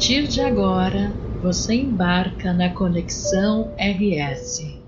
partir de agora, você embarca na Conexão RS.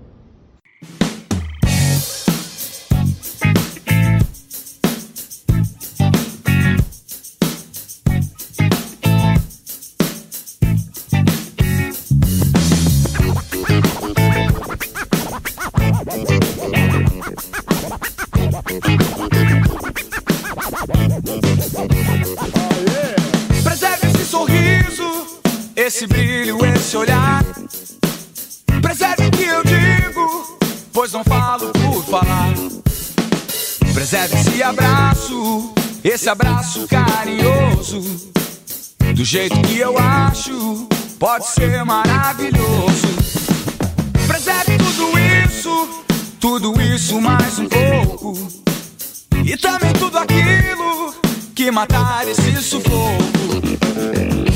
Esse abraço carinhoso. Do jeito que eu acho, pode ser maravilhoso. Preserve tudo isso, tudo isso mais um pouco. E também tudo aquilo que matar esse sufoco.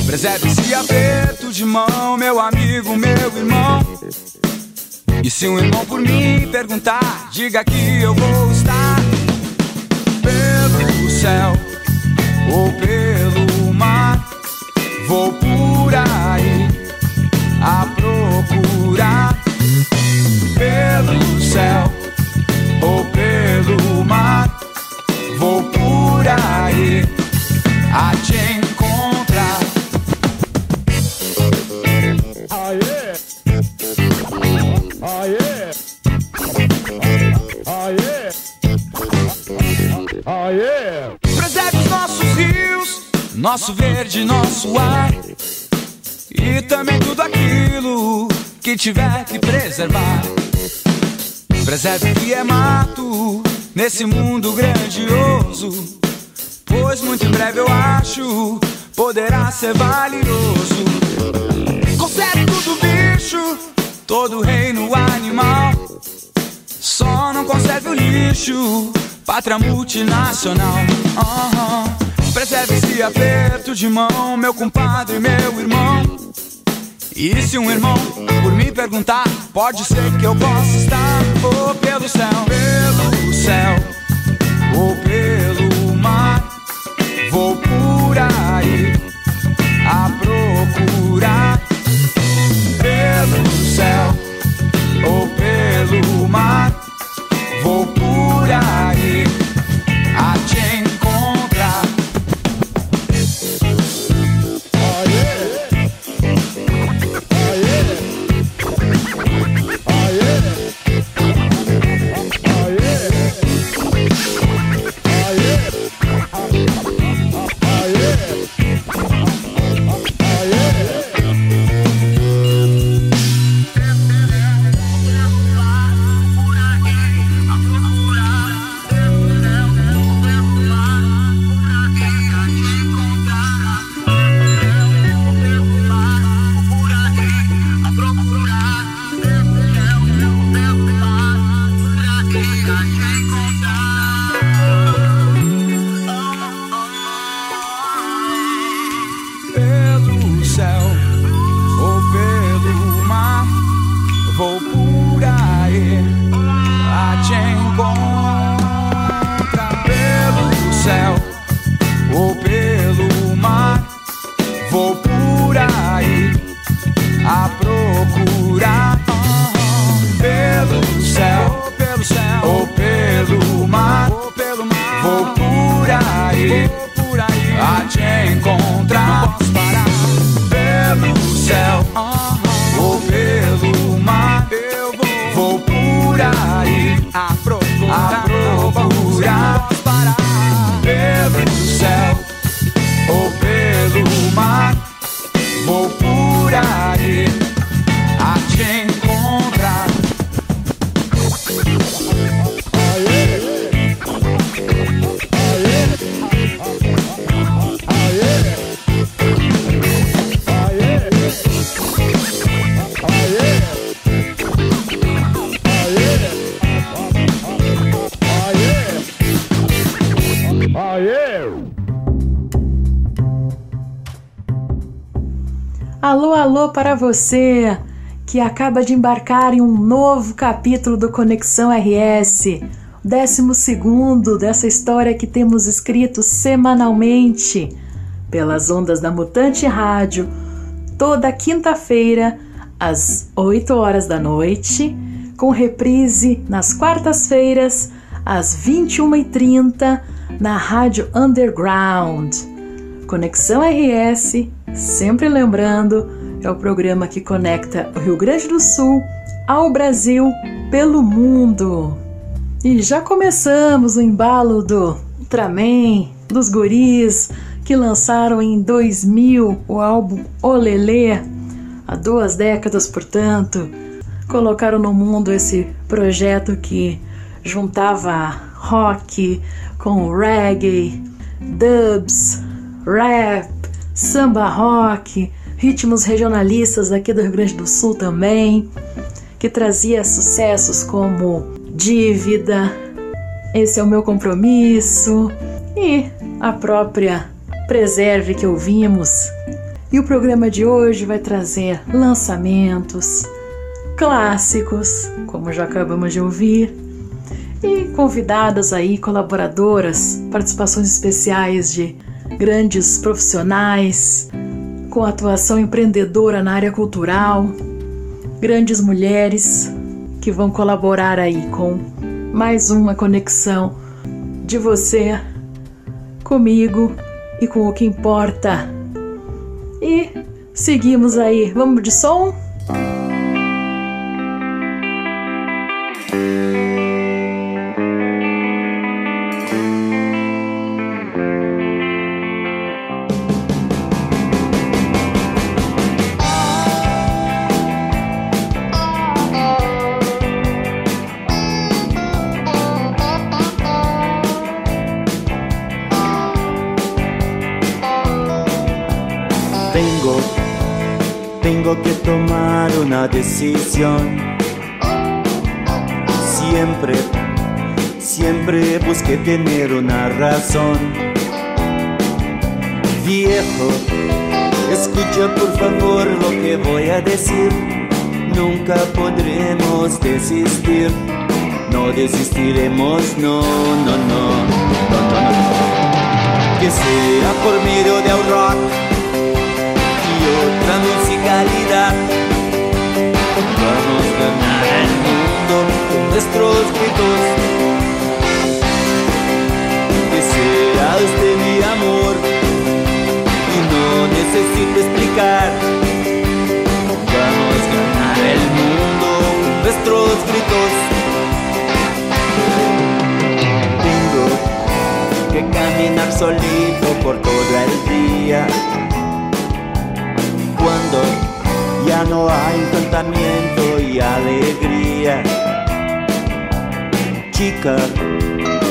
Preserve esse aperto de mão, meu amigo, meu irmão. E se um irmão por mim perguntar, diga que eu vou céu ou pelo mar. Vou por aí a procurar pelo céu ou pelo mar. Vou por aí a te nosso verde, nosso ar. E também tudo aquilo que tiver que preservar. Preserve o que é mato nesse mundo grandioso. Pois muito em breve eu acho poderá ser valioso. Conserve tudo bicho, todo reino animal. Só não conserve o lixo, pátria multinacional. Uhum. Preserve esse aperto de mão, meu compadre meu irmão. E se um irmão por me perguntar, pode ser que eu possa estar ou pelo céu, pelo céu, ou pelo mar. Vou por aí a procurar pelo céu ou pelo mar. Para você que acaba de embarcar em um novo capítulo do Conexão RS, o décimo segundo dessa história que temos escrito semanalmente pelas ondas da Mutante Rádio toda quinta-feira, às 8 horas da noite, com reprise nas quartas-feiras, às 21h30, na Rádio Underground. Conexão RS, sempre lembrando, é o programa que conecta o Rio Grande do Sul ao Brasil pelo mundo. E já começamos o embalo do Ultraman, dos guris que lançaram em 2000 o álbum Olelê, há duas décadas, portanto, colocaram no mundo esse projeto que juntava rock com reggae, dubs, rap, samba rock, ritmos regionalistas aqui do Rio Grande do Sul também, que trazia sucessos como Dívida, Esse é o meu compromisso e a própria Preserve que ouvimos. E o programa de hoje vai trazer lançamentos, clássicos, como já acabamos de ouvir, e convidadas aí, colaboradoras, participações especiais de grandes profissionais com atuação empreendedora na área cultural, grandes mulheres que vão colaborar aí com mais uma conexão de você comigo e com o que importa. E seguimos aí, vamos de som? Decisión. Siempre, siempre busqué tener una razón. Viejo, escucha por favor lo que voy a decir. Nunca podremos desistir. No desistiremos, no, no, no, no, no. Que sea por medio de un rock Vamos a ganar el mundo con nuestros gritos. Que sea usted mi amor y no necesito explicar. Vamos a ganar el mundo con nuestros gritos. Tengo que caminar solito por todo no hay encantamiento y alegría. Chica,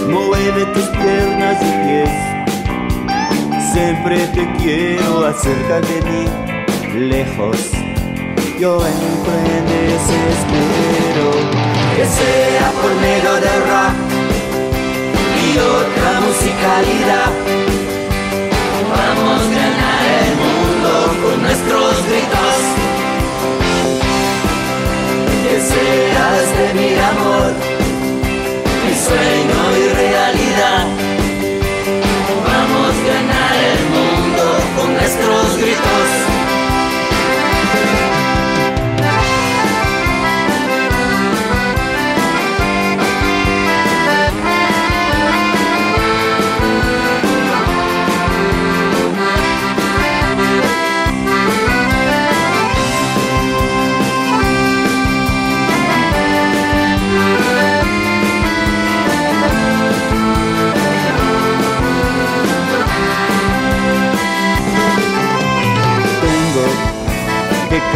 mueve tus piernas y pies. Siempre te quiero acerca de mí, lejos. Yo entro en desespero. Que sea por medio de rock y otra musicalidad. Vamos a ganar el mundo con nuestros gritos seas de mi amor, mi sueño y realidad. Vamos a ganar el mundo con nuestros gritos.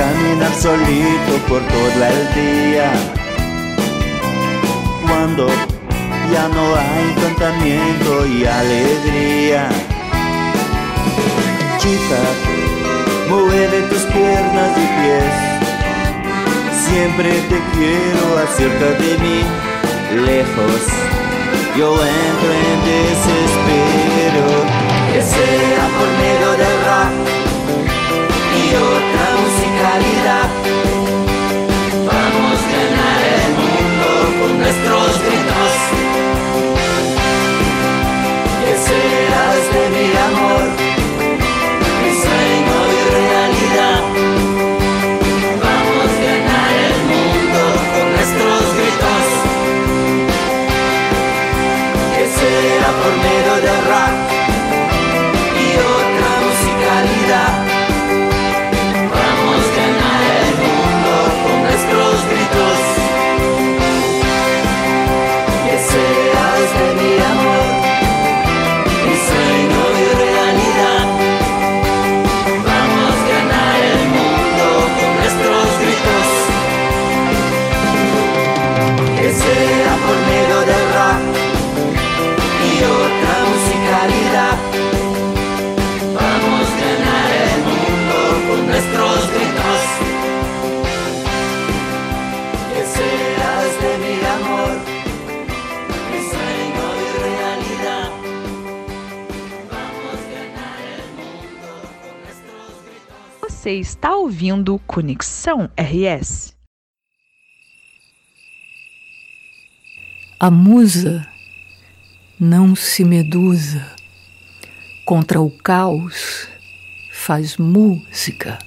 Caminar solito por todo el día. Cuando ya no hay encantamiento y alegría. Chica, mueve tus piernas y pies. Siempre te quiero acerca de mí, lejos. Yo entro en desespero, que sea por nuestros Você está ouvindo Conexão RS. A musa não se medusa, contra o caos faz música.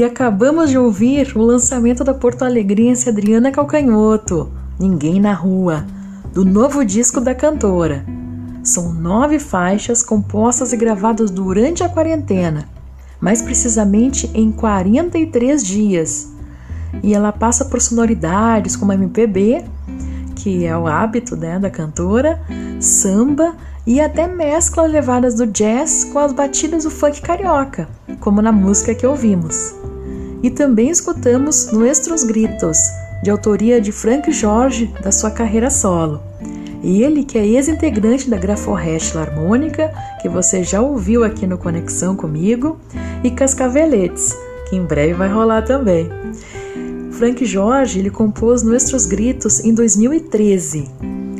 E acabamos de ouvir o lançamento da Porto Alegrense Adriana Calcanhoto, Ninguém na Rua, do novo disco da cantora. São nove faixas compostas e gravadas durante a quarentena, mais precisamente em 43 dias. E ela passa por sonoridades como MPB, que é o hábito né, da cantora, samba e até mescla levadas do jazz com as batidas do funk carioca, como na música que ouvimos. E também escutamos Nuestros Gritos, de autoria de Frank Jorge, da sua carreira solo. Ele, que é ex-integrante da Graforrest Harmônica, que você já ouviu aqui no Conexão comigo, e Cascaveletes, que em breve vai rolar também. Frank Jorge ele compôs Nuestros Gritos em 2013,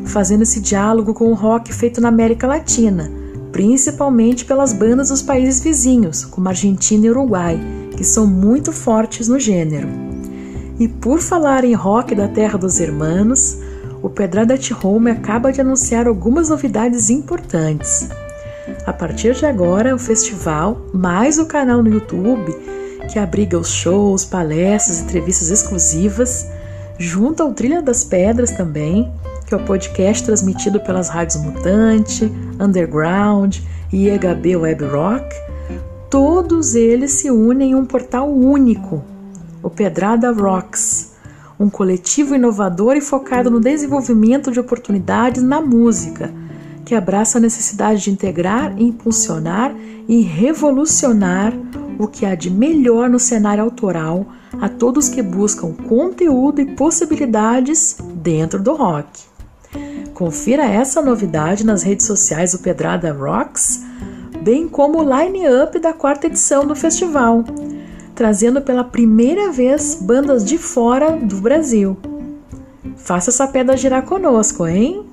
fazendo esse diálogo com o rock feito na América Latina, principalmente pelas bandas dos países vizinhos, como Argentina e Uruguai, que são muito fortes no gênero. E por falar em rock da terra dos hermanos, o Pedrada Home acaba de anunciar algumas novidades importantes. A partir de agora, o festival, mais o canal no YouTube, que abriga os shows, palestras, entrevistas exclusivas, junto ao Trilha das Pedras também, que é o podcast transmitido pelas rádios Mutante, Underground e EHB Web Rock, todos eles se unem em um portal único, o Pedrada Rocks, um coletivo inovador e focado no desenvolvimento de oportunidades na música, que abraça a necessidade de integrar, impulsionar e revolucionar o que há de melhor no cenário autoral a todos que buscam conteúdo e possibilidades dentro do rock. Confira essa novidade nas redes sociais do Pedrada Rocks, bem como o line-up da quarta edição do festival, trazendo pela primeira vez bandas de fora do Brasil. Faça essa pedra girar conosco, hein?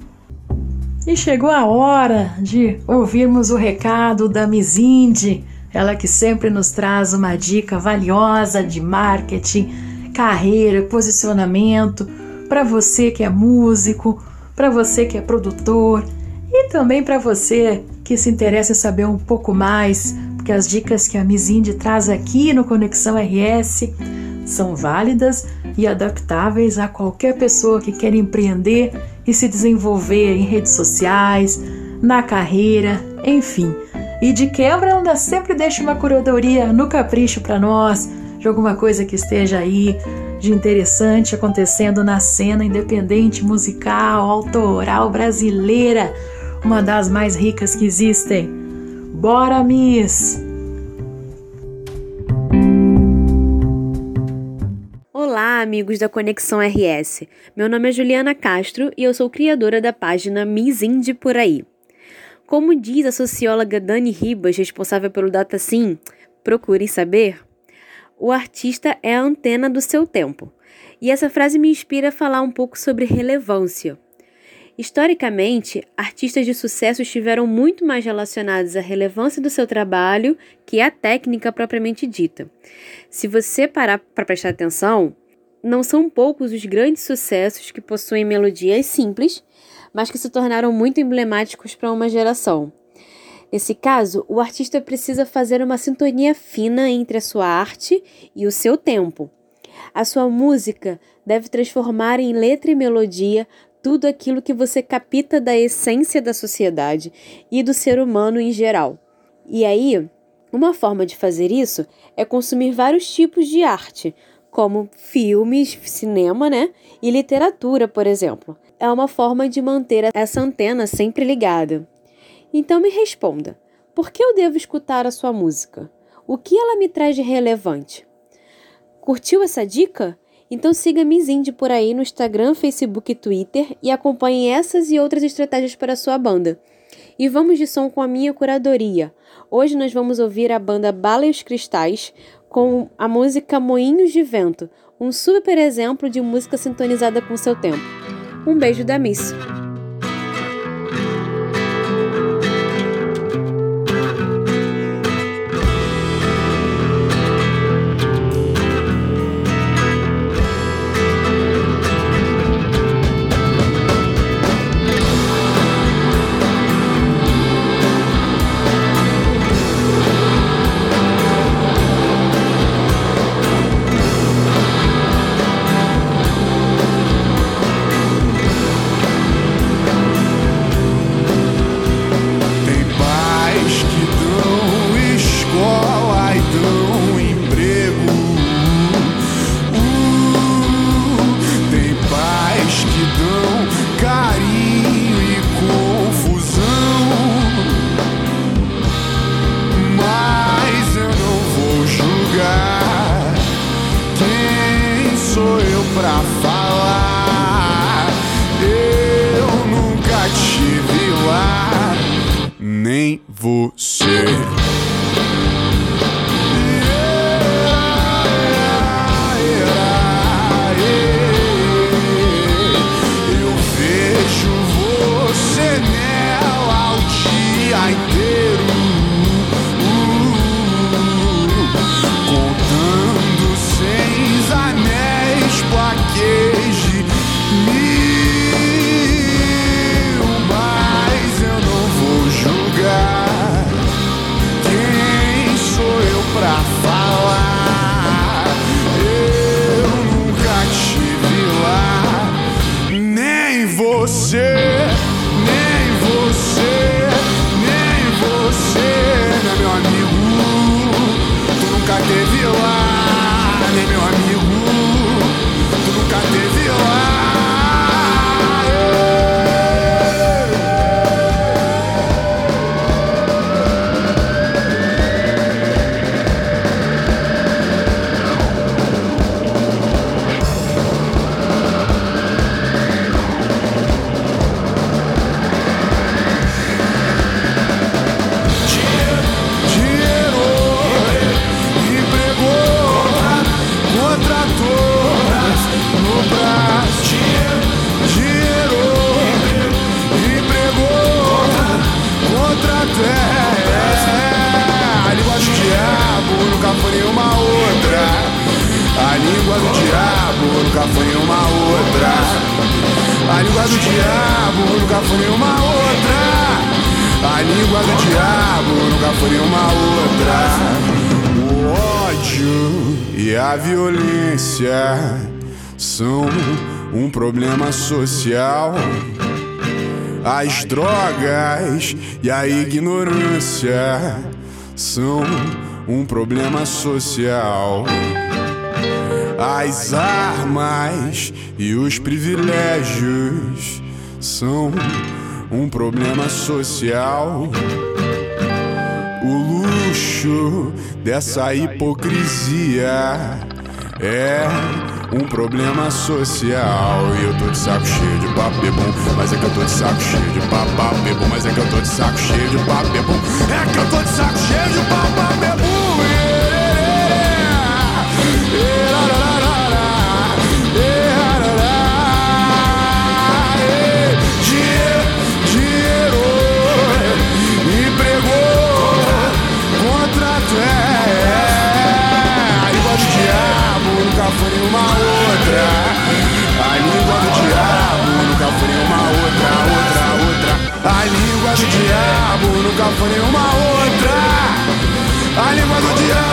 E chegou a hora de ouvirmos o recado da Miss Indy ela que sempre nos traz uma dica valiosa de marketing, carreira, posicionamento, para você que é músico, para você que é produtor e também para você que se interessa em saber um pouco mais, porque as dicas que a Miss Indy traz aqui no Conexão RS são válidas e adaptáveis a qualquer pessoa que quer empreender e se desenvolver em redes sociais, na carreira, enfim. E de quebra, ela sempre deixa uma curadoria no capricho para nós, de alguma coisa que esteja aí de interessante acontecendo na cena independente musical, autoral brasileira, uma das mais ricas que existem. Bora, Miss! Olá, amigos da Conexão RS. Meu nome é Juliana Castro e eu sou criadora da página Miss Indie Por Aí. Como diz a socióloga Dani Ribas, responsável pelo DataSim, procurem saber, o artista é a antena do seu tempo. E essa frase me inspira a falar um pouco sobre relevância. Historicamente, artistas de sucesso estiveram muito mais relacionados à relevância do seu trabalho que à técnica propriamente dita. Se você parar para prestar atenção, não são poucos os grandes sucessos que possuem melodias simples mas que se tornaram muito emblemáticos para uma geração. Nesse caso, o artista precisa fazer uma sintonia fina entre a sua arte e o seu tempo. A sua música deve transformar em letra e melodia tudo aquilo que você capta da essência da sociedade e do ser humano em geral. E aí, uma forma de fazer isso é consumir vários tipos de arte, como filmes, cinema, né? E literatura, por exemplo é uma forma de manter essa antena sempre ligada. Então me responda: por que eu devo escutar a sua música? O que ela me traz de relevante? Curtiu essa dica? Então siga Miss Indie por aí no Instagram, Facebook e Twitter e acompanhe essas e outras estratégias para a sua banda. E vamos de som com a minha curadoria. Hoje nós vamos ouvir a banda Bala e os Cristais com a música Moinhos de Vento, um super exemplo de música sintonizada com seu tempo. Um beijo da Miss. Língua do diabo nunca foi nenhuma outra. A língua do diabo nunca foi nenhuma outra. A língua do diabo nunca foi nenhuma outra. O ódio e a violência são um problema social. As drogas e a ignorância são um problema social. As armas e os privilégios são um problema social. O luxo dessa hipocrisia é um problema social. E eu tô de saco cheio de papo bebum, mas é que eu tô de saco cheio de papo bebum, mas é que eu tô de saco cheio de papo bebum, é que eu tô de saco cheio de papo bebum. Nenhuma outra. A língua do diabo nunca foi nenhuma outra, outra, outra. A língua do diabo nunca foi nenhuma outra. A língua do diabo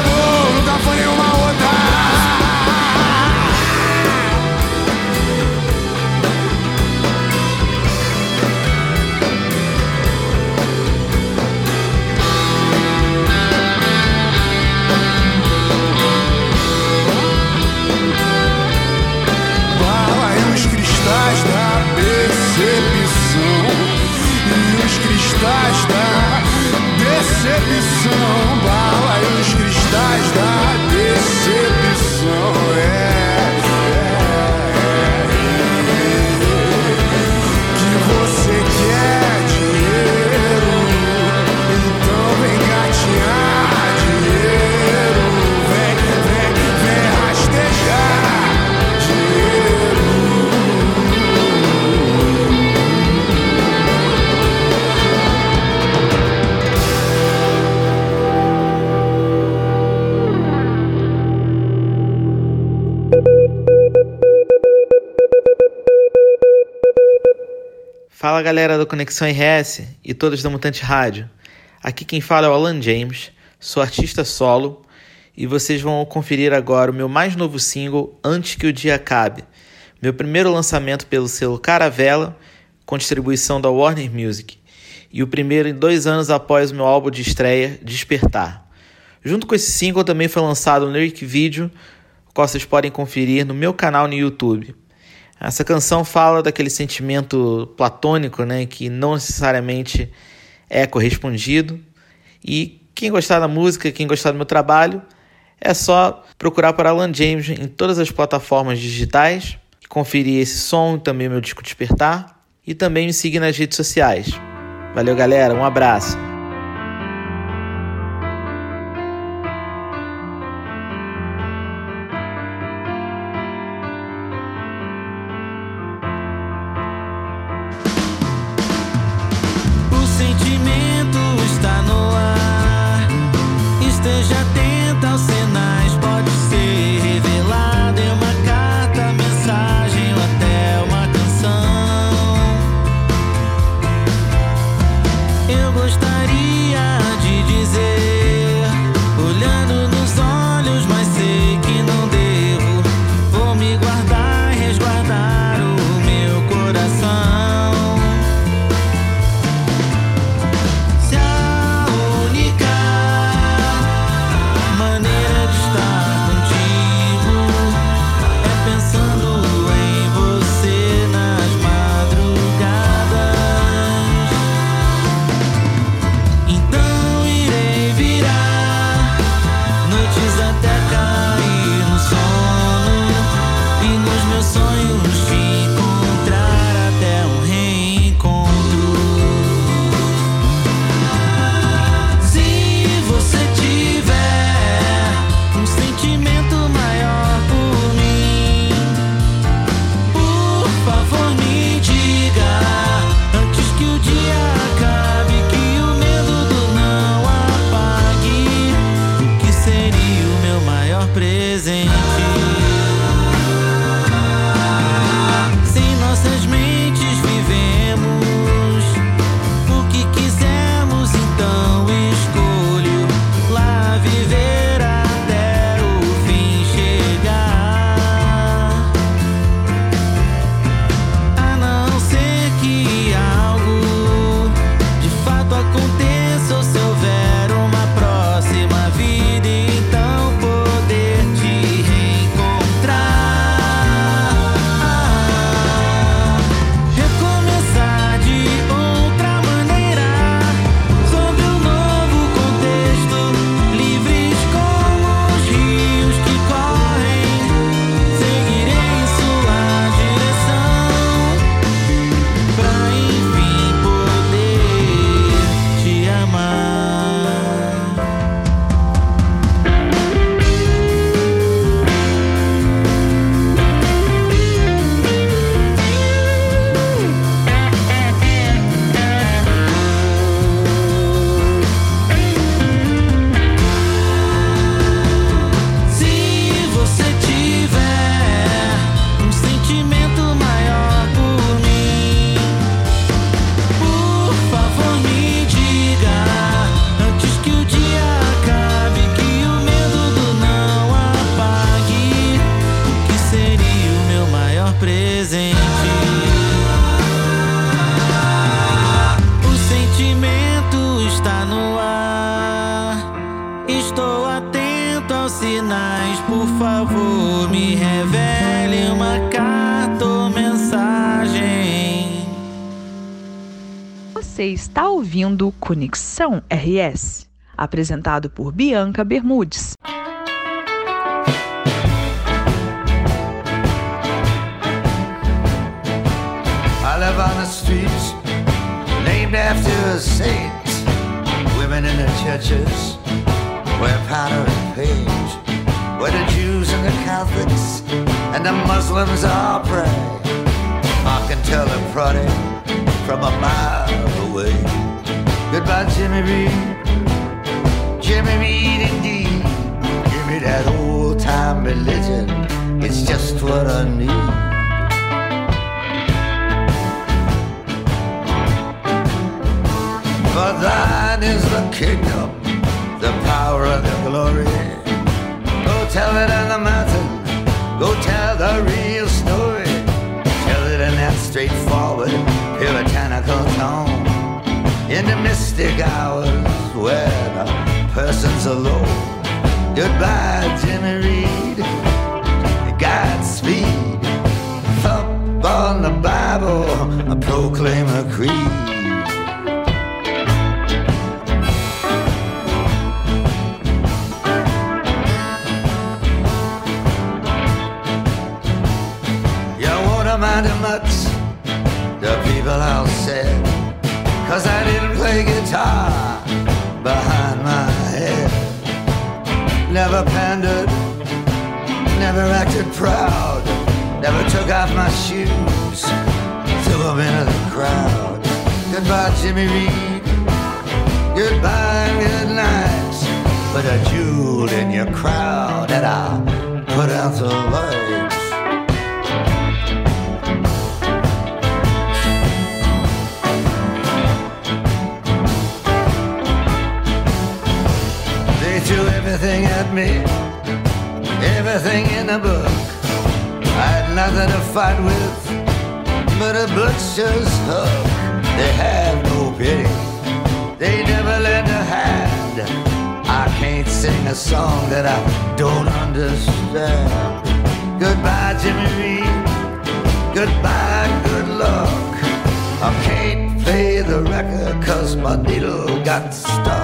decepção Bala e os cristais da Fala galera do Conexão RS e todos da Mutante Rádio. Aqui quem fala é o Alan James, sou artista solo e vocês vão conferir agora o meu mais novo single Antes que o Dia Acabe, meu primeiro lançamento pelo selo Caravela, com distribuição da Warner Music, e o primeiro em dois anos após o meu álbum de estreia, Despertar. Junto com esse single também foi lançado um lyric video, o qual vocês podem conferir no meu canal no YouTube. Essa canção fala daquele sentimento platônico, né, que não necessariamente é correspondido. E quem gostar da música, quem gostar do meu trabalho, é só procurar por Alan James em todas as plataformas digitais, conferir esse som, também meu disco Despertar, e também me seguir nas redes sociais. Valeu, galera, um abraço. Eu gostava. Conexão RS, apresentado por Bianca Bermudes. I live on the streets named after saints. Women in the churches wear powder and paint. Where the Jews and the Catholics and the Muslims all pray. I can tell a prodding from a mile away. Goodbye, Jimmy Reed. Jimmy Reed, indeed. Give me that old time religion. It's just what I need. For thine is the kingdom, the power and the glory. Go tell it on the mountain, go tell the real story. Tell it in that straightforward, puritanical tone. Person's alone. Goodbye, Jimmy Reed. Godspeed. Up on the Bible, I proclaim a creed. squandered. Never acted proud. Never took off my shoes. Took them into the crowd. Goodbye, Jimmy Reed. Goodbye, good night. Put a jewel in your crowd and I'll put out the lights. They threw everything at me everything in a book. I had nothing to fight with but a butcher's hook. They have no pity, they never lend a hand. I can't sing a song that I don't understand. Goodbye, Jimmy Reed. Goodbye, good luck. I can't play the record cause my needle got stuck.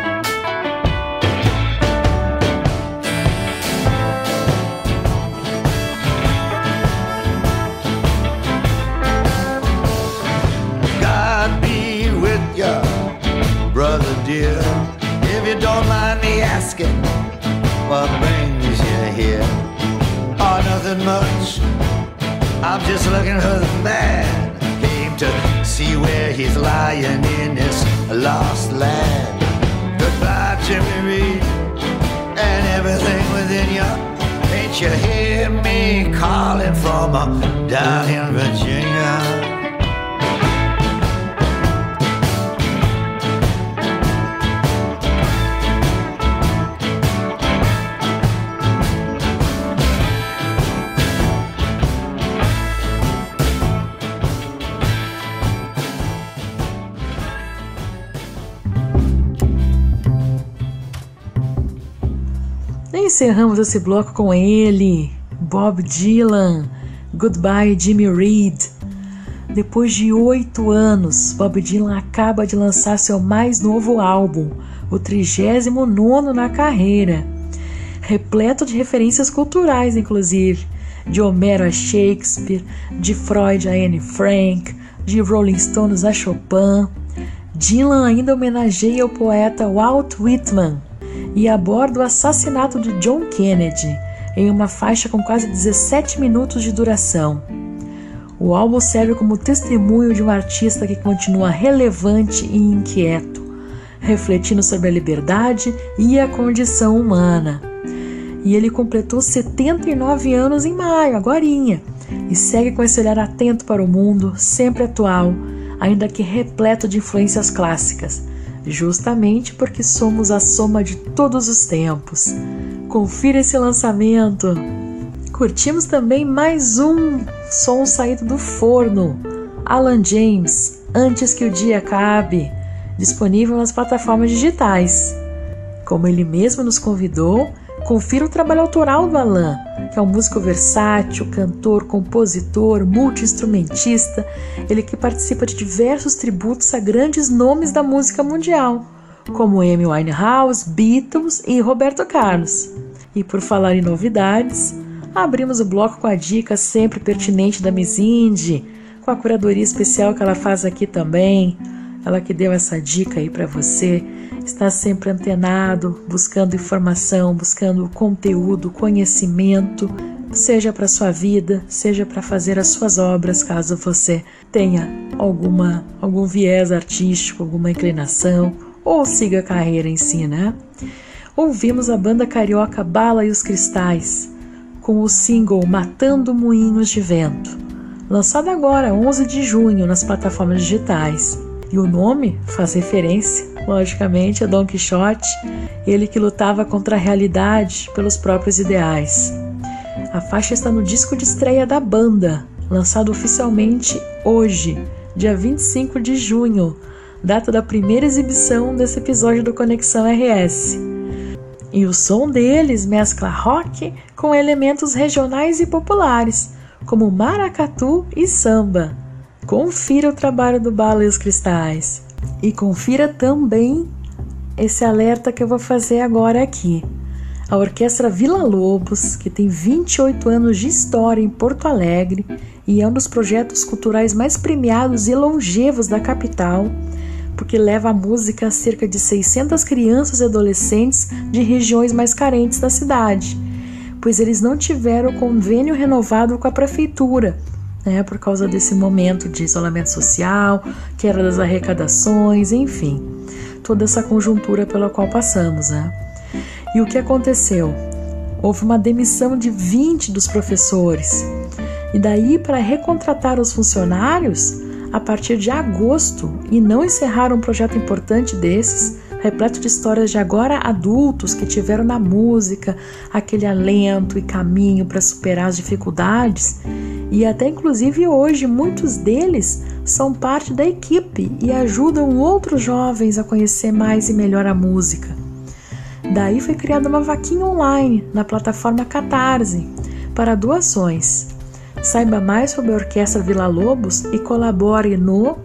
You don't mind me asking, what brings you here? Oh, nothing much. I'm just looking for the man. Came to see where he's lying in this lost land. Goodbye, Jimmy Reed, and everything within you. Ain't you hear me calling from uh, down in Virginia? Encerramos esse bloco com ele, Bob Dylan. Goodbye, Jimmy Reed. Depois de oito anos, Bob Dylan acaba de lançar seu mais novo álbum, o 39 na carreira, repleto de referências culturais, inclusive, de Homero a Shakespeare, de Freud a Anne Frank, de Rolling Stones a Chopin. Dylan ainda homenageia o poeta Walt Whitman e aborda o assassinato de John Kennedy em uma faixa com quase 17 minutos de duração. O álbum serve como testemunho de um artista que continua relevante e inquieto, refletindo sobre a liberdade e a condição humana. E ele completou 79 anos em maio, agorinha, e segue com esse olhar atento para o mundo, sempre atual, ainda que repleto de influências clássicas, justamente porque somos a soma de todos os tempos. Confira esse lançamento. Curtimos também mais um som saído do forno, Alan James, Antes que o Dia Acabe, disponível nas plataformas digitais. Como ele mesmo nos convidou, confira o trabalho autoral do Alan, que é um músico versátil, cantor, compositor, multiinstrumentista, ele que participa de diversos tributos a grandes nomes da música mundial, como Amy Winehouse, Beatles e Roberto Carlos. E por falar em novidades, abrimos o bloco com a dica sempre pertinente da Miss Indie, com a curadoria especial que ela faz aqui também. Ela que deu essa dica aí para você, está sempre antenado, buscando informação, buscando conteúdo, conhecimento, seja para sua vida, seja para fazer as suas obras, caso você tenha alguma algum viés artístico, alguma inclinação ou siga a carreira em si, né? Ouvimos a banda carioca Bala e os Cristais com o single Matando Moinhos de Vento, lançado agora, 11 de junho, nas plataformas digitais. E o nome faz referência, logicamente, a Don Quixote, ele que lutava contra a realidade pelos próprios ideais. A faixa está no disco de estreia da banda, lançado oficialmente hoje, dia 25 de junho, data da primeira exibição desse episódio do Conexão RS. E o som deles mescla rock com elementos regionais e populares, como maracatu e samba. Confira o trabalho do Bala e os Cristais. E confira também esse alerta que eu vou fazer agora aqui. A Orquestra Vila Lobos, que tem 28 anos de história em Porto Alegre e é um dos projetos culturais mais premiados e longevos da capital, porque leva a música a cerca de 600 crianças e adolescentes de regiões mais carentes da cidade, pois eles não tiveram convênio renovado com a prefeitura, né, por causa desse momento de isolamento social, queda das arrecadações, enfim, toda essa conjuntura pela qual passamos. Né? E o que aconteceu? Houve uma demissão de 20 dos professores. E daí, para recontratar os funcionários, a partir de agosto, e não encerrar um projeto importante desses, repleto de histórias de agora adultos que tiveram na música aquele alento e caminho para superar as dificuldades, e até inclusive hoje muitos deles são parte da equipe e ajudam outros jovens a conhecer mais e melhor a música. Daí foi criada uma vaquinha online na plataforma Catarse para doações. Saiba mais sobre a Orquestra Vila Lobos e colabore no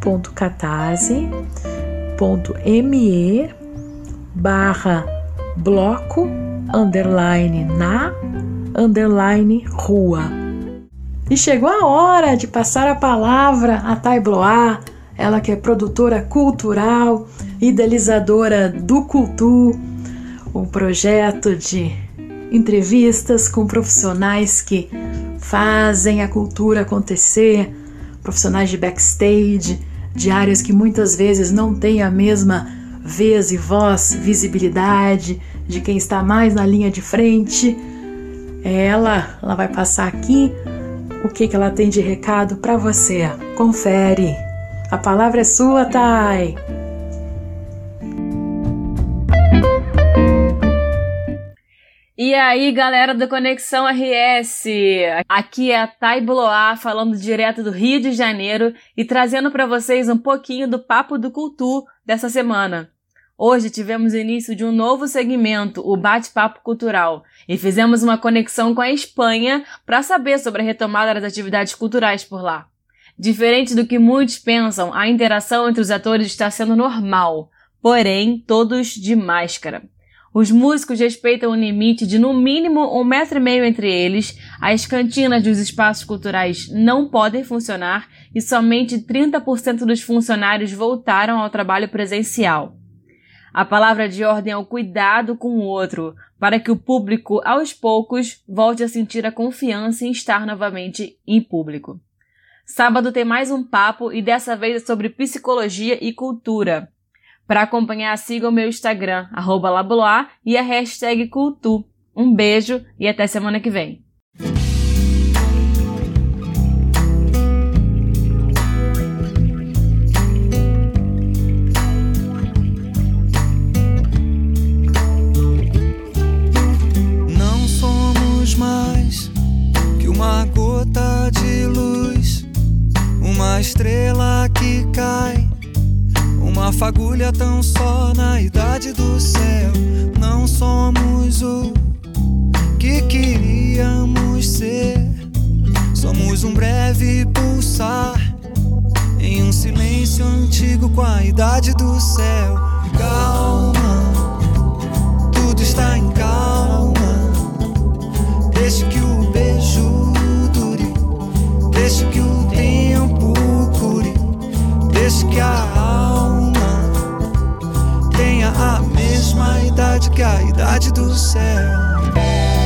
www.catarse.me barra bloco underline na underline rua. E chegou a hora de passar a palavra a Taibloá, ela que é produtora cultural idealizadora do Cultu, um projeto de entrevistas com profissionais que fazem a cultura acontecer, profissionais de backstage, de áreas que muitas vezes não têm a mesma vez e voz, visibilidade de quem está mais na linha de frente. Ela, ela vai passar aqui o que, que ela tem de recado para você. Confere. A palavra é sua, Thay. E aí, galera do Conexão RS, aqui é a Thay Bloá falando direto do Rio de Janeiro e trazendo para vocês um pouquinho do papo do Cultu dessa semana. Hoje tivemos início de um novo segmento, o Bate-Papo Cultural, e fizemos uma conexão com a Espanha para saber sobre a retomada das atividades culturais por lá. Diferente do que muitos pensam, a interação entre os atores está sendo normal, porém todos de máscara. Os músicos respeitam o limite de no mínimo um metro e meio entre eles, as cantinas dos espaços culturais não podem funcionar e somente 30% dos funcionários voltaram ao trabalho presencial. A palavra de ordem é o cuidado com o outro, para que o público, aos poucos, volte a sentir a confiança em estar novamente em público. Sábado tem mais um papo e dessa vez é sobre psicologia e cultura. Para acompanhar, siga o meu Instagram, arroba e a hashtag Cultu. Um beijo e até semana que vem. Não somos mais que uma gota de luz, uma estrela que cai uma fagulha tão só na idade do céu. Não somos o que queríamos ser. Somos um breve pulsar em um silêncio antigo com a idade do céu. Calma, tudo está em calma. Deixe que o beijo dure, deixe que o tempo cure, deixe que a a mesma idade que a idade do céu.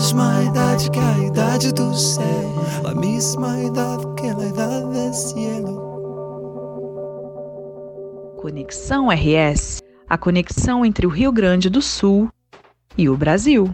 mesma idade que a idade do céu, a mesma idade que a idade do céu. Conexão RS a conexão entre o Rio Grande do Sul e o Brasil.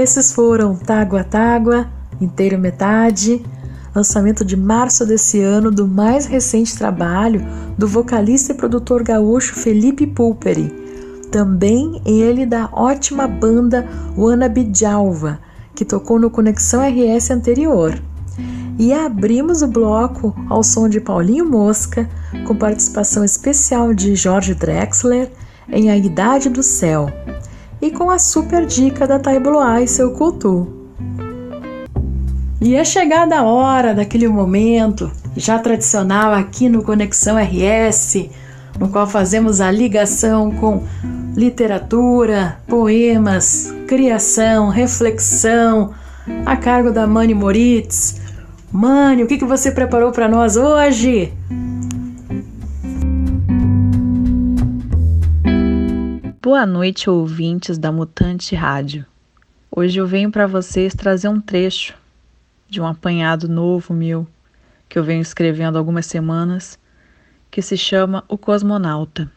Esses foram Tágua Tágua, Inteiro Metade, lançamento de março desse ano do mais recente trabalho do vocalista e produtor gaúcho Felipe Pulperi, também ele da ótima banda Wannabe Djalva, que tocou no Conexão RS anterior. E abrimos o bloco ao som de Paulinho Mosca, com participação especial de Jorge Drexler em A Idade do Céu e com a super dica da Taibloá e seu culto. E é chegada a hora daquele momento já tradicional aqui no Conexão RS, no qual fazemos a ligação com literatura, poemas, criação, reflexão, a cargo da Mani Moritz. Mani, o que, que você preparou para nós hoje? Boa noite, ouvintes da Mutante Rádio. Hoje eu venho para vocês trazer um trecho de um apanhado novo meu que eu venho escrevendo há algumas semanas, que se chama O Cosmonauta.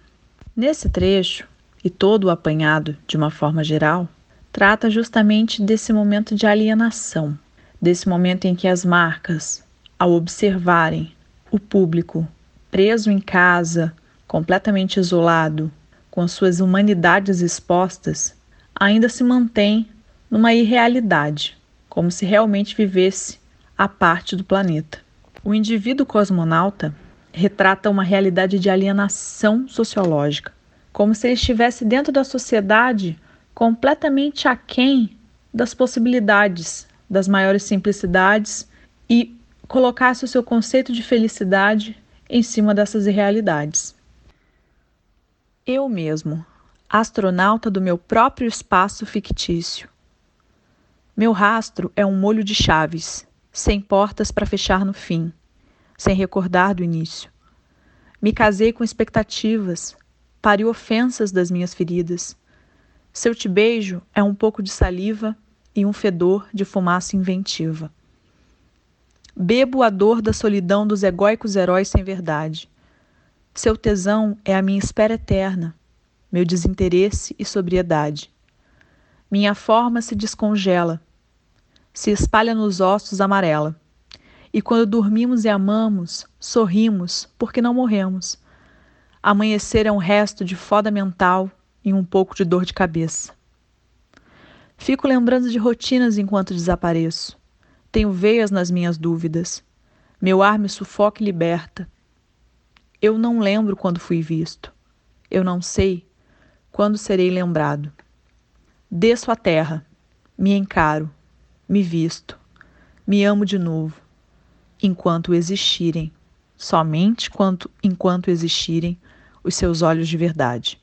Nesse trecho, e todo o apanhado de uma forma geral, trata justamente desse momento de alienação, desse momento em que as marcas, ao observarem o público preso em casa, completamente isolado, com suas humanidades expostas, ainda se mantém numa irrealidade, como se realmente vivesse a parte do planeta. O indivíduo cosmonauta retrata uma realidade de alienação sociológica, como se ele estivesse dentro da sociedade completamente aquém das possibilidades, das maiores simplicidades e colocasse o seu conceito de felicidade em cima dessas irrealidades. Eu mesmo, astronauta do meu próprio espaço fictício. Meu rastro é um molho de chaves sem portas para fechar no fim, sem recordar do início. Me casei com expectativas, pariu ofensas das minhas feridas. Seu te beijo é um pouco de saliva e um fedor de fumaça inventiva. Bebo a dor da solidão dos egóicos heróis sem verdade. Seu tesão é a minha espera eterna, meu desinteresse e sobriedade. Minha forma se descongela, se espalha nos ossos amarela. E quando dormimos e amamos, sorrimos porque não morremos. Amanhecer é um resto de foda mental e um pouco de dor de cabeça. Fico lembrando de rotinas enquanto desapareço. Tenho veias nas minhas dúvidas. Meu ar me sufoca e liberta. Eu não lembro quando fui visto. Eu não sei quando serei lembrado. Desço a terra, me encaro, me visto, me amo de novo, enquanto existirem, somente quanto, enquanto existirem os seus olhos de verdade.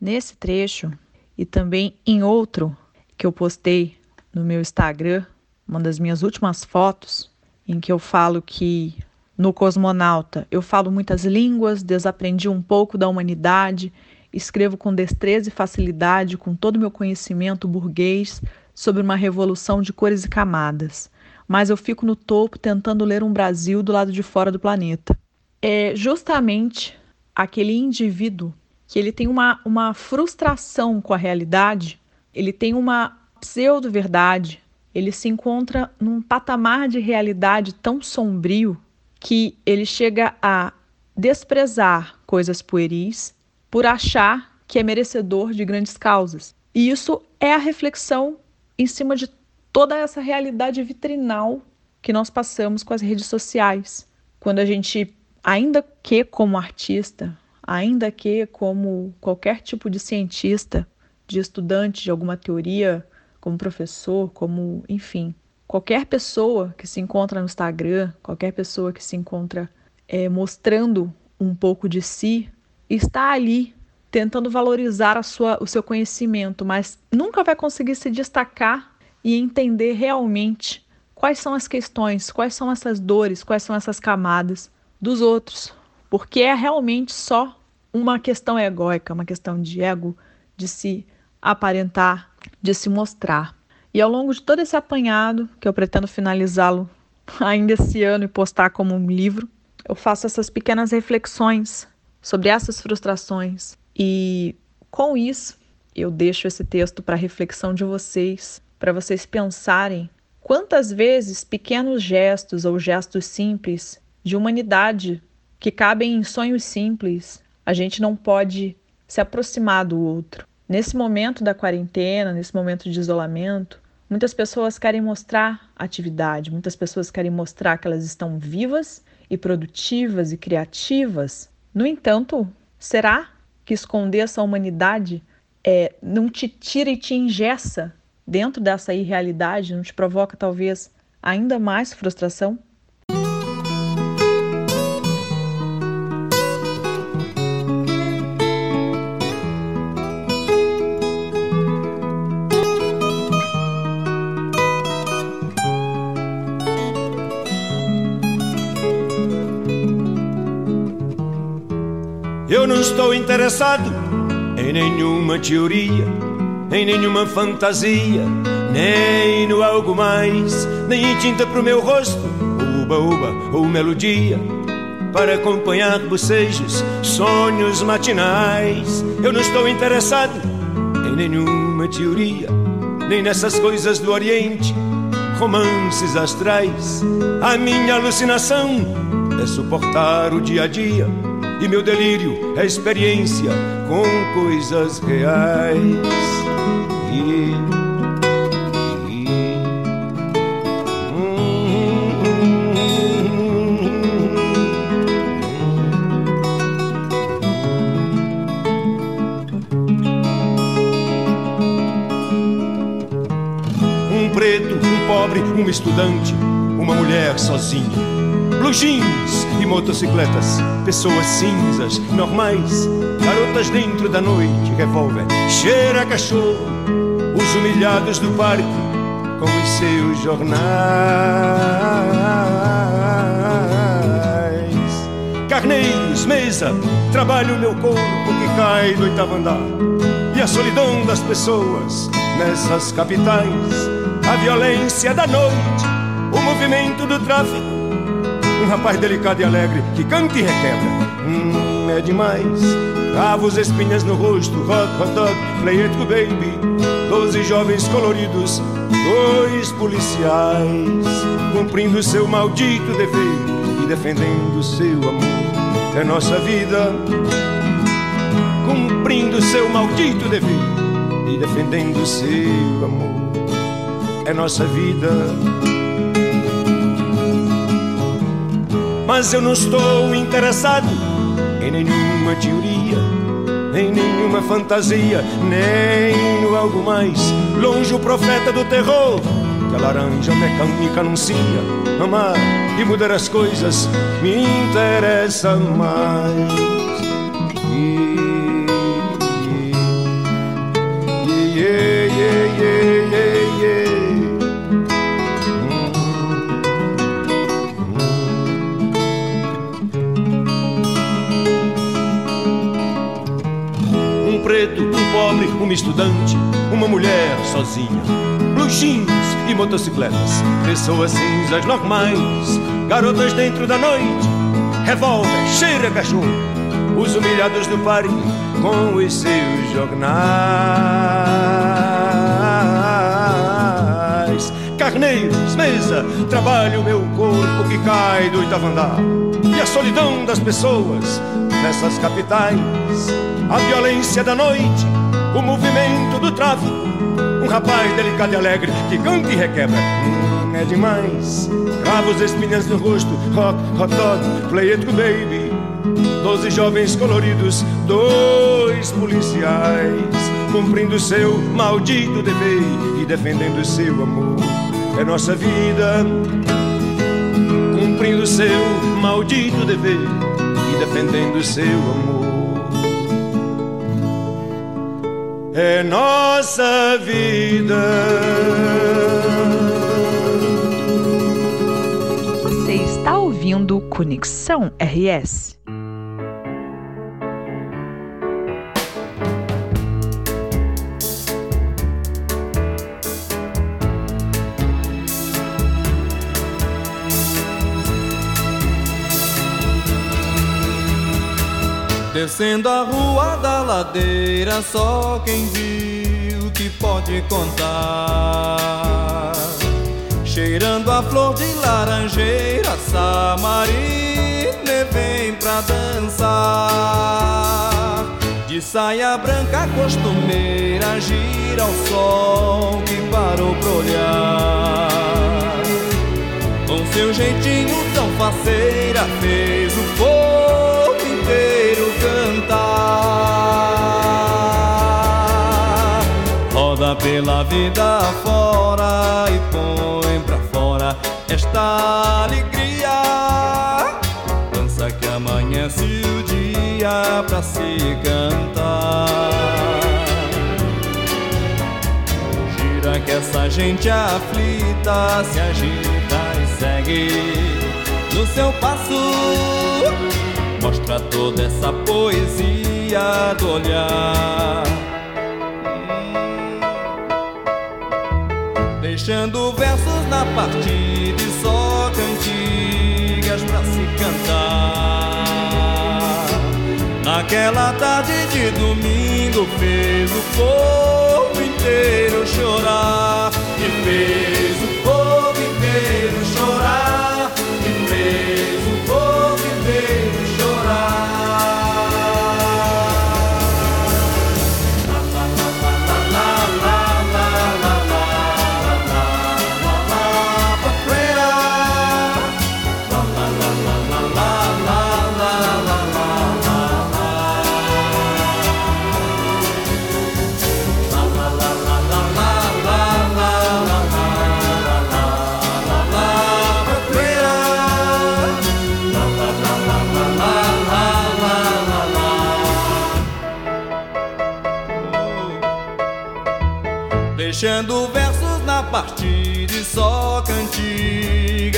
Nesse trecho e também em outro que eu postei no meu Instagram, uma das minhas últimas fotos, em que eu falo que no Cosmonauta eu falo muitas línguas, desaprendi um pouco da humanidade, escrevo com destreza e facilidade, com todo o meu conhecimento burguês, sobre uma revolução de cores e camadas, mas eu fico no topo tentando ler um Brasil do lado de fora do planeta. É justamente aquele indivíduo que ele tem uma, uma frustração com a realidade, ele tem uma pseudo-verdade, ele se encontra num patamar de realidade tão sombrio que ele chega a desprezar coisas pueris por achar que é merecedor de grandes causas. E isso é a reflexão em cima de toda essa realidade vitrinal que nós passamos com as redes sociais. Quando a gente, ainda que como artista, ainda que como qualquer tipo de cientista, de estudante de alguma teoria, como professor, como, enfim, qualquer pessoa que se encontra no Instagram, qualquer pessoa que se encontra é, mostrando um pouco de si, está ali tentando valorizar sua, o seu conhecimento, mas nunca vai conseguir se destacar e entender realmente quais são as questões, quais são essas dores, quais são essas camadas dos outros, porque é realmente só uma questão egóica, uma questão de ego, de se aparentar, de se mostrar. E ao longo de todo esse apanhado, que eu pretendo finalizá-lo ainda esse ano e postar como um livro, eu faço essas pequenas reflexões sobre essas frustrações, e com isso, eu deixo esse texto para reflexão de vocês, para vocês pensarem quantas vezes pequenos gestos ou gestos simples de humanidade que cabem em sonhos simples, a gente não pode se aproximar do outro. Nesse momento da quarentena, nesse momento de isolamento, Muitas pessoas querem mostrar atividade, muitas pessoas querem mostrar que elas estão vivas e produtivas e criativas. No entanto, será que esconder essa humanidade é, não te tira e te ingessa dentro dessa irrealidade, não te provoca talvez ainda mais frustração? Estou interessado em nenhuma teoria, em nenhuma fantasia, nem no algo mais, nem em tinta pro meu rosto, uba-uba ou melodia, para acompanhar bocejos, sonhos matinais. Eu não estou interessado em nenhuma teoria, nem nessas coisas do Oriente, romances astrais. A minha alucinação é suportar o dia a dia e meu delírio é experiência com coisas reais. E, um estudante, uma mulher sozinha blue jeans e motocicletas, pessoas cinzas, normais, garotas dentro da noite, revólver, cheira cachorro, os humilhados do parque com os seus jornais, carneiros, mesa, trabalho meu corpo que cai do oitavo andar, e a solidão das pessoas nessas capitais, a violência da noite, o movimento do tráfico um rapaz delicado e alegre que canta e requebra. Hum, é demais. Cravos, espinhas no rosto, hot, hot dog, play it baby. Doze jovens coloridos, dois policiais, cumprindo seu maldito dever e defendendo seu amor. É nossa vida, cumprindo seu maldito dever e defendendo seu amor. É nossa vida. Mas eu não estou interessado em nenhuma teoria, em nenhuma fantasia, nem no algo mais. Longe o profeta do terror, que a laranja mecânica anuncia. Amar e mudar as coisas me interessa mais. Yeah, uma estudante, uma mulher sozinha. Blue e motocicletas, pessoas cinzas normais, garotas dentro da noite, revólver, cheira cachorro, os humilhados do parque com os seus jornais. Carneiros, mesa, trabalho meu corpo que cai do oitavo andar. E a solidão das pessoas nessas capitais a violência da noite, o movimento do tráfico. Um rapaz delicado e alegre que canta e requebra. Hum, é demais. Cravos, espinhas no rosto, hot, hot dog, play it baby. Doze jovens coloridos, dois policiais, cumprindo seu maldito dever e defendendo seu amor. É nossa vida, cumprindo seu maldito dever e defendendo seu amor. É nossa vida. Você está ouvindo Conexão RS. Descendo a rua da ladeira, só quem viu que pode contar. Cheirando a flor de laranjeira, Samarina vem pra dançar. De saia branca costumeira gira ao sol que parou pra olhar. Com seu jeitinho tão faceira fez o inteiro cantar. Roda pela vida fora e põe pra fora esta alegria. Dança que amanhece o dia pra se cantar. Gira que essa gente aflita se agita e segue no seu passo. Mostra toda essa poesia do olhar. Deixando versos na partida e só cantigas pra se cantar. Naquela tarde de domingo fez o povo inteiro chorar. E fez o povo inteiro chorar.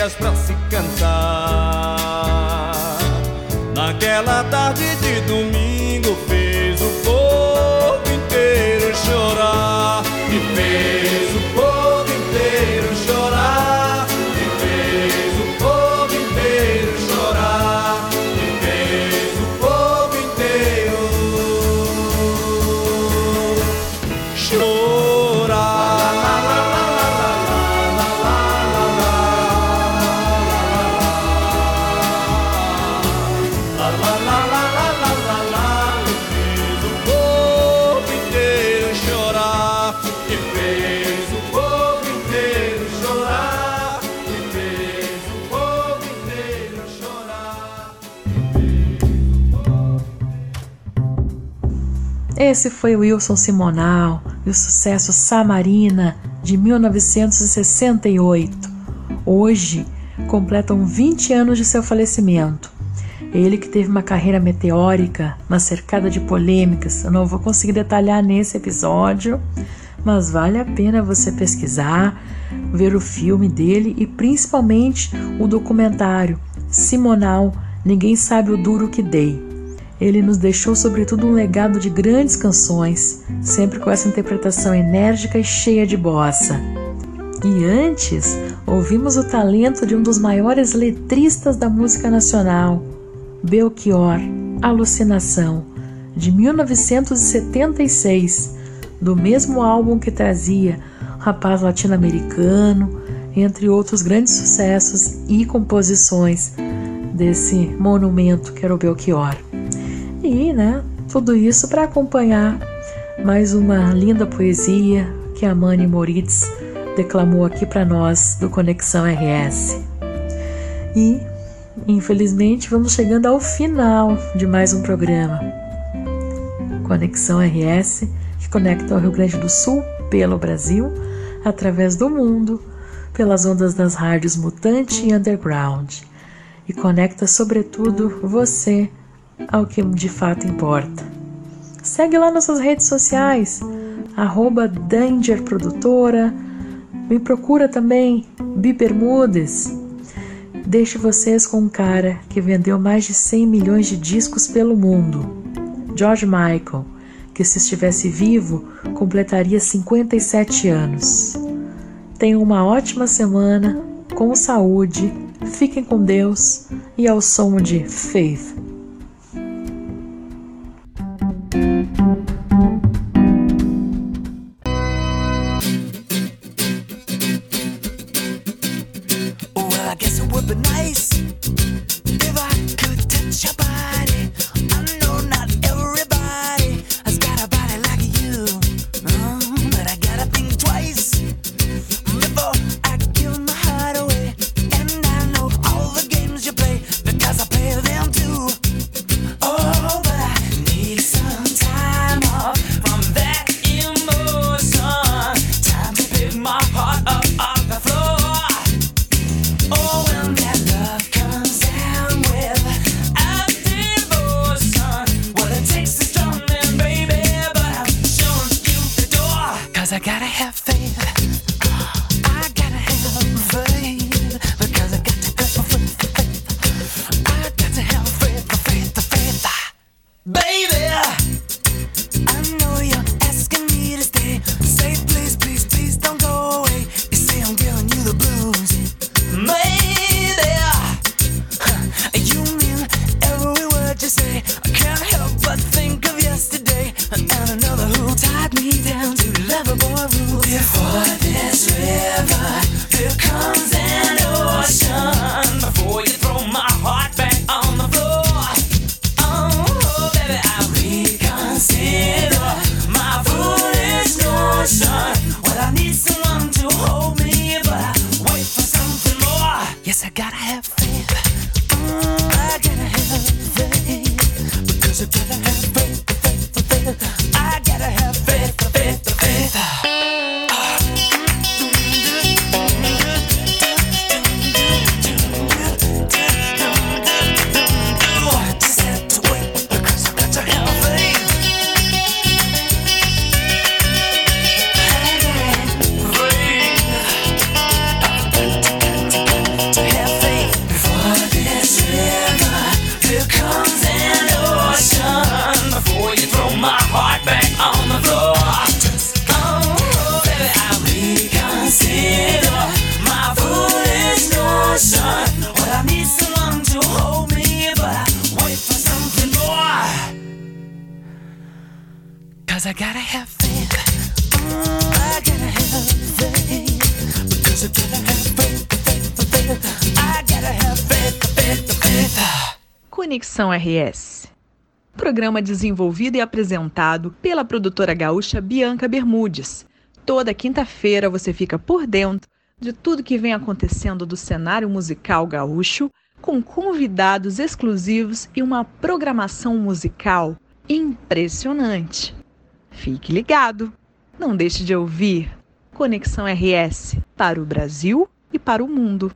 Cantigas pra se cantar. Naquela tarde de domingo Esse foi Wilson Simonal e o sucesso Samarina de 1968. Hoje completam 20 anos de seu falecimento. Ele que teve uma carreira meteórica, mas cercada de polêmicas. Eu não vou conseguir detalhar nesse episódio, mas vale a pena você pesquisar, ver o filme dele e principalmente o documentário Simonal, Ninguém Sabe o Duro Que Dei. Ele nos deixou, sobretudo, um legado de grandes canções, sempre com essa interpretação enérgica e cheia de bossa. E antes, ouvimos o talento de um dos maiores letristas da música nacional, Belchior, Alucinação, de 1976, do mesmo álbum que trazia Rapaz Latino-Americano, entre outros grandes sucessos e composições desse monumento que era o Belchior. E, né, tudo isso para acompanhar mais uma linda poesia que a Mani Moritz declamou aqui para nós do Conexão RS. E, infelizmente, vamos chegando ao final de mais um programa. Conexão RS, que conecta o Rio Grande do Sul pelo Brasil, através do mundo, pelas ondas das rádios Mutante e Underground. E conecta, sobretudo, você ao que de fato importa. Segue lá nossas redes sociais, arroba me procura também, Bi Bermudes. Deixo vocês com um cara que vendeu mais de 100 milhões de discos pelo mundo, George Michael, que se estivesse vivo completaria 57 anos. Tenham uma ótima semana, com saúde, fiquem com Deus e ao som de Faith. RS. Programa desenvolvido e apresentado pela produtora gaúcha Bianca Bermudes. Toda quinta-feira você fica por dentro de tudo que vem acontecendo do cenário musical gaúcho, com convidados exclusivos e uma programação musical impressionante. Fique ligado! Não deixe de ouvir Conexão RS para o Brasil e para o mundo.